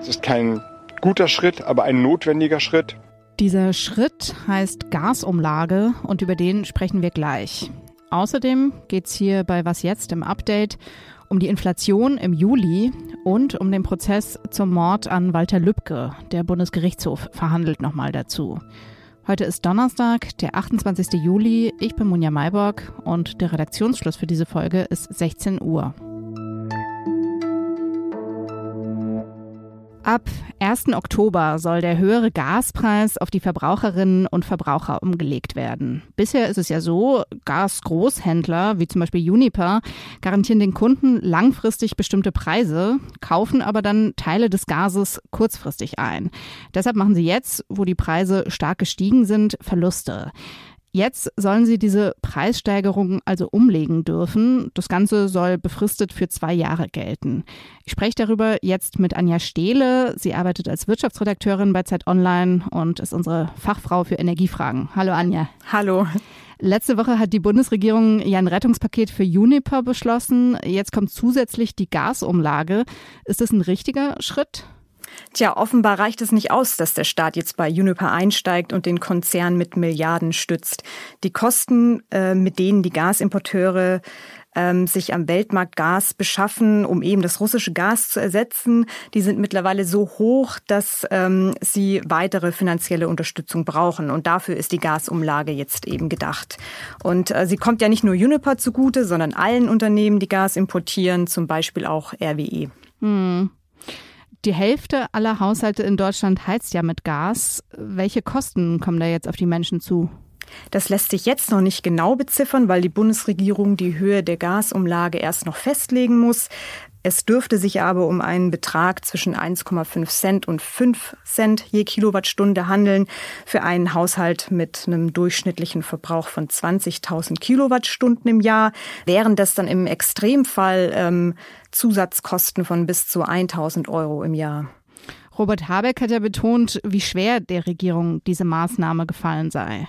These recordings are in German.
Es ist kein guter Schritt, aber ein notwendiger Schritt. Dieser Schritt heißt Gasumlage und über den sprechen wir gleich. Außerdem geht es hier bei Was jetzt im Update um die Inflation im Juli und um den Prozess zum Mord an Walter Lübcke. Der Bundesgerichtshof verhandelt nochmal dazu. Heute ist Donnerstag, der 28. Juli. Ich bin Munja Mayborg und der Redaktionsschluss für diese Folge ist 16 Uhr. Ab 1. Oktober soll der höhere Gaspreis auf die Verbraucherinnen und Verbraucher umgelegt werden. Bisher ist es ja so, Gasgroßhändler wie zum Beispiel Uniper garantieren den Kunden langfristig bestimmte Preise, kaufen aber dann Teile des Gases kurzfristig ein. Deshalb machen sie jetzt, wo die Preise stark gestiegen sind, Verluste. Jetzt sollen sie diese Preissteigerung also umlegen dürfen. Das Ganze soll befristet für zwei Jahre gelten. Ich spreche darüber jetzt mit Anja Stehle. Sie arbeitet als Wirtschaftsredakteurin bei Zeit Online und ist unsere Fachfrau für Energiefragen. Hallo Anja. Hallo. Letzte Woche hat die Bundesregierung ja ein Rettungspaket für Uniper beschlossen. Jetzt kommt zusätzlich die Gasumlage. Ist das ein richtiger Schritt? Tja, offenbar reicht es nicht aus, dass der Staat jetzt bei Uniper einsteigt und den Konzern mit Milliarden stützt. Die Kosten, äh, mit denen die Gasimporteure ähm, sich am Weltmarkt Gas beschaffen, um eben das russische Gas zu ersetzen, die sind mittlerweile so hoch, dass ähm, sie weitere finanzielle Unterstützung brauchen. Und dafür ist die Gasumlage jetzt eben gedacht. Und äh, sie kommt ja nicht nur Uniper zugute, sondern allen Unternehmen, die Gas importieren, zum Beispiel auch RWE. Hm. Die Hälfte aller Haushalte in Deutschland heizt ja mit Gas. Welche Kosten kommen da jetzt auf die Menschen zu? Das lässt sich jetzt noch nicht genau beziffern, weil die Bundesregierung die Höhe der Gasumlage erst noch festlegen muss. Es dürfte sich aber um einen Betrag zwischen 1,5 Cent und 5 Cent je Kilowattstunde handeln für einen Haushalt mit einem durchschnittlichen Verbrauch von 20.000 Kilowattstunden im Jahr, während das dann im Extremfall ähm, Zusatzkosten von bis zu 1.000 Euro im Jahr. Robert Habeck hat ja betont, wie schwer der Regierung diese Maßnahme gefallen sei.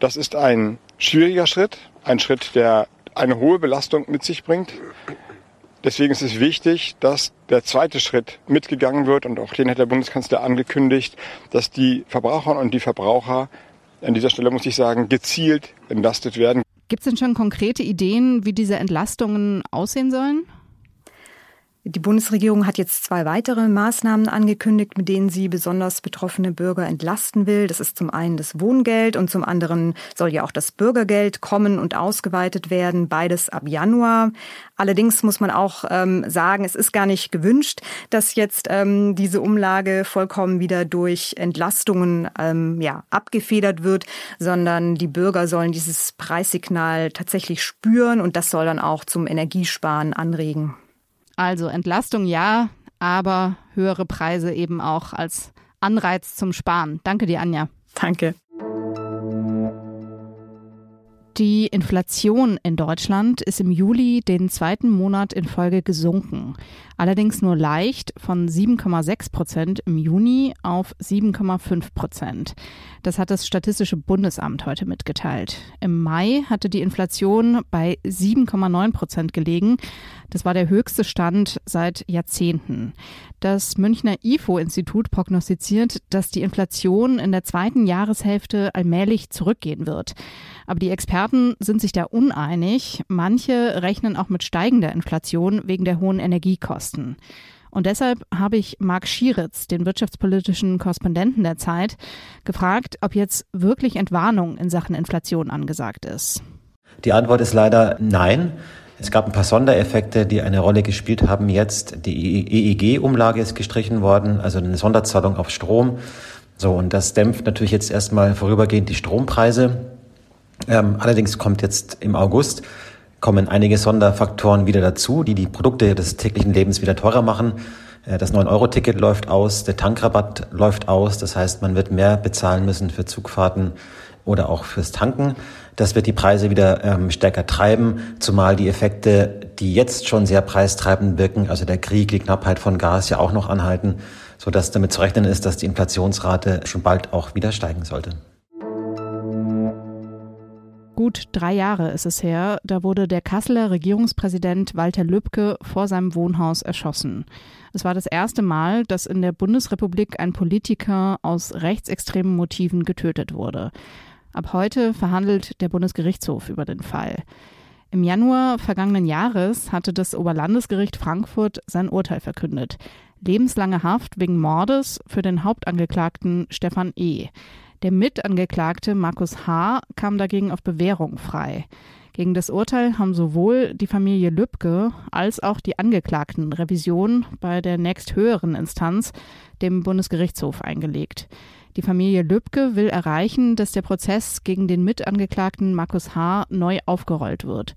Das ist ein schwieriger Schritt, ein Schritt, der eine hohe Belastung mit sich bringt. Deswegen ist es wichtig, dass der zweite Schritt mitgegangen wird und auch den hat der Bundeskanzler angekündigt, dass die Verbraucherinnen und die Verbraucher an dieser Stelle muss ich sagen, gezielt entlastet werden. Gibt es denn schon konkrete Ideen, wie diese Entlastungen aussehen sollen? Die Bundesregierung hat jetzt zwei weitere Maßnahmen angekündigt, mit denen sie besonders betroffene Bürger entlasten will. Das ist zum einen das Wohngeld und zum anderen soll ja auch das Bürgergeld kommen und ausgeweitet werden. Beides ab Januar. Allerdings muss man auch ähm, sagen, es ist gar nicht gewünscht, dass jetzt ähm, diese Umlage vollkommen wieder durch Entlastungen ähm, ja, abgefedert wird, sondern die Bürger sollen dieses Preissignal tatsächlich spüren und das soll dann auch zum Energiesparen anregen. Also Entlastung ja, aber höhere Preise eben auch als Anreiz zum Sparen. Danke dir, Anja. Danke. Die Inflation in Deutschland ist im Juli den zweiten Monat in Folge gesunken. Allerdings nur leicht von 7,6 Prozent im Juni auf 7,5 Prozent. Das hat das Statistische Bundesamt heute mitgeteilt. Im Mai hatte die Inflation bei 7,9 Prozent gelegen. Das war der höchste Stand seit Jahrzehnten. Das Münchner IFO-Institut prognostiziert, dass die Inflation in der zweiten Jahreshälfte allmählich zurückgehen wird. Aber die Experten sind sich da uneinig. Manche rechnen auch mit steigender Inflation wegen der hohen Energiekosten. Und deshalb habe ich Marc Schieritz, den wirtschaftspolitischen Korrespondenten der Zeit, gefragt, ob jetzt wirklich Entwarnung in Sachen Inflation angesagt ist. Die Antwort ist leider nein. Es gab ein paar Sondereffekte, die eine Rolle gespielt haben. Jetzt die EEG-Umlage ist gestrichen worden, also eine Sonderzahlung auf Strom. So, und das dämpft natürlich jetzt erstmal vorübergehend die Strompreise. Ähm, allerdings kommt jetzt im August kommen einige Sonderfaktoren wieder dazu, die die Produkte des täglichen Lebens wieder teurer machen. Äh, das 9-Euro-Ticket läuft aus, der Tankrabatt läuft aus. Das heißt, man wird mehr bezahlen müssen für Zugfahrten oder auch fürs Tanken. Das wird die Preise wieder ähm, stärker treiben, zumal die Effekte, die jetzt schon sehr preistreibend wirken, also der Krieg, die Knappheit von Gas ja auch noch anhalten, sodass damit zu rechnen ist, dass die Inflationsrate schon bald auch wieder steigen sollte. Gut drei Jahre ist es her, da wurde der Kasseler Regierungspräsident Walter Lübcke vor seinem Wohnhaus erschossen. Es war das erste Mal, dass in der Bundesrepublik ein Politiker aus rechtsextremen Motiven getötet wurde. Ab heute verhandelt der Bundesgerichtshof über den Fall. Im Januar vergangenen Jahres hatte das Oberlandesgericht Frankfurt sein Urteil verkündet. Lebenslange Haft wegen Mordes für den Hauptangeklagten Stefan E. Der Mitangeklagte Markus H. kam dagegen auf Bewährung frei. Gegen das Urteil haben sowohl die Familie Lübcke als auch die Angeklagten Revision bei der nächsthöheren Instanz, dem Bundesgerichtshof, eingelegt. Die Familie Lübcke will erreichen, dass der Prozess gegen den Mitangeklagten Markus H. neu aufgerollt wird.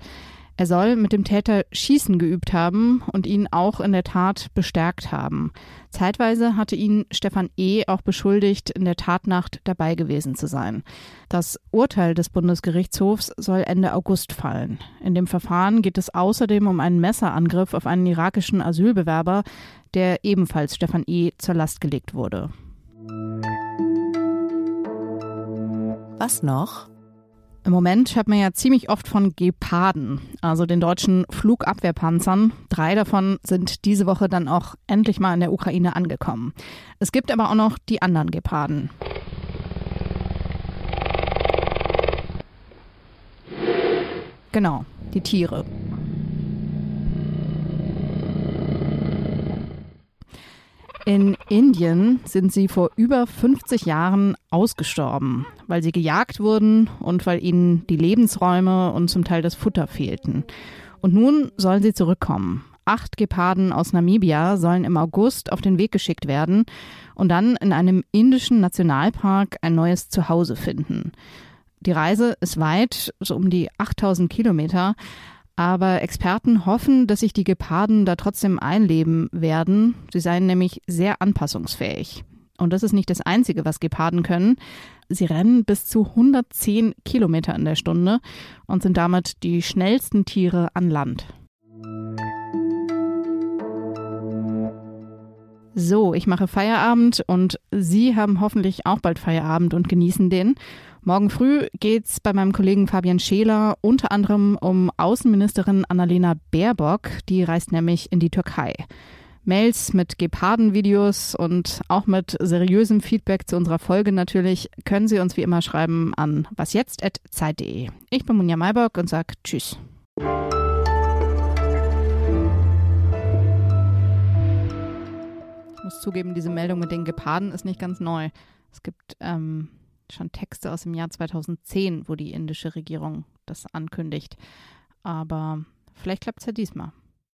Er soll mit dem Täter Schießen geübt haben und ihn auch in der Tat bestärkt haben. Zeitweise hatte ihn Stefan E. auch beschuldigt, in der Tatnacht dabei gewesen zu sein. Das Urteil des Bundesgerichtshofs soll Ende August fallen. In dem Verfahren geht es außerdem um einen Messerangriff auf einen irakischen Asylbewerber, der ebenfalls Stefan E. zur Last gelegt wurde. Was noch? Im Moment hört man ja ziemlich oft von Geparden, also den deutschen Flugabwehrpanzern. Drei davon sind diese Woche dann auch endlich mal in der Ukraine angekommen. Es gibt aber auch noch die anderen Geparden. Genau, die Tiere. In Indien sind sie vor über 50 Jahren ausgestorben, weil sie gejagt wurden und weil ihnen die Lebensräume und zum Teil das Futter fehlten. Und nun sollen sie zurückkommen. Acht Geparden aus Namibia sollen im August auf den Weg geschickt werden und dann in einem indischen Nationalpark ein neues Zuhause finden. Die Reise ist weit, so um die 8000 Kilometer, aber Experten hoffen, dass sich die Geparden da trotzdem einleben werden. Sie seien nämlich sehr anpassungsfähig. Und das ist nicht das Einzige, was Geparden können. Sie rennen bis zu 110 Kilometer in der Stunde und sind damit die schnellsten Tiere an Land. So, ich mache Feierabend und Sie haben hoffentlich auch bald Feierabend und genießen den. Morgen früh geht's bei meinem Kollegen Fabian Scheler unter anderem um Außenministerin Annalena Baerbock. Die reist nämlich in die Türkei. Mails mit Geparden-Videos und auch mit seriösem Feedback zu unserer Folge natürlich können Sie uns wie immer schreiben an wasjetzt.zeit.de. Ich bin Munja Maybock und sage Tschüss. Zugeben, diese Meldung mit den Geparden ist nicht ganz neu. Es gibt ähm, schon Texte aus dem Jahr 2010, wo die indische Regierung das ankündigt. Aber vielleicht klappt es ja diesmal.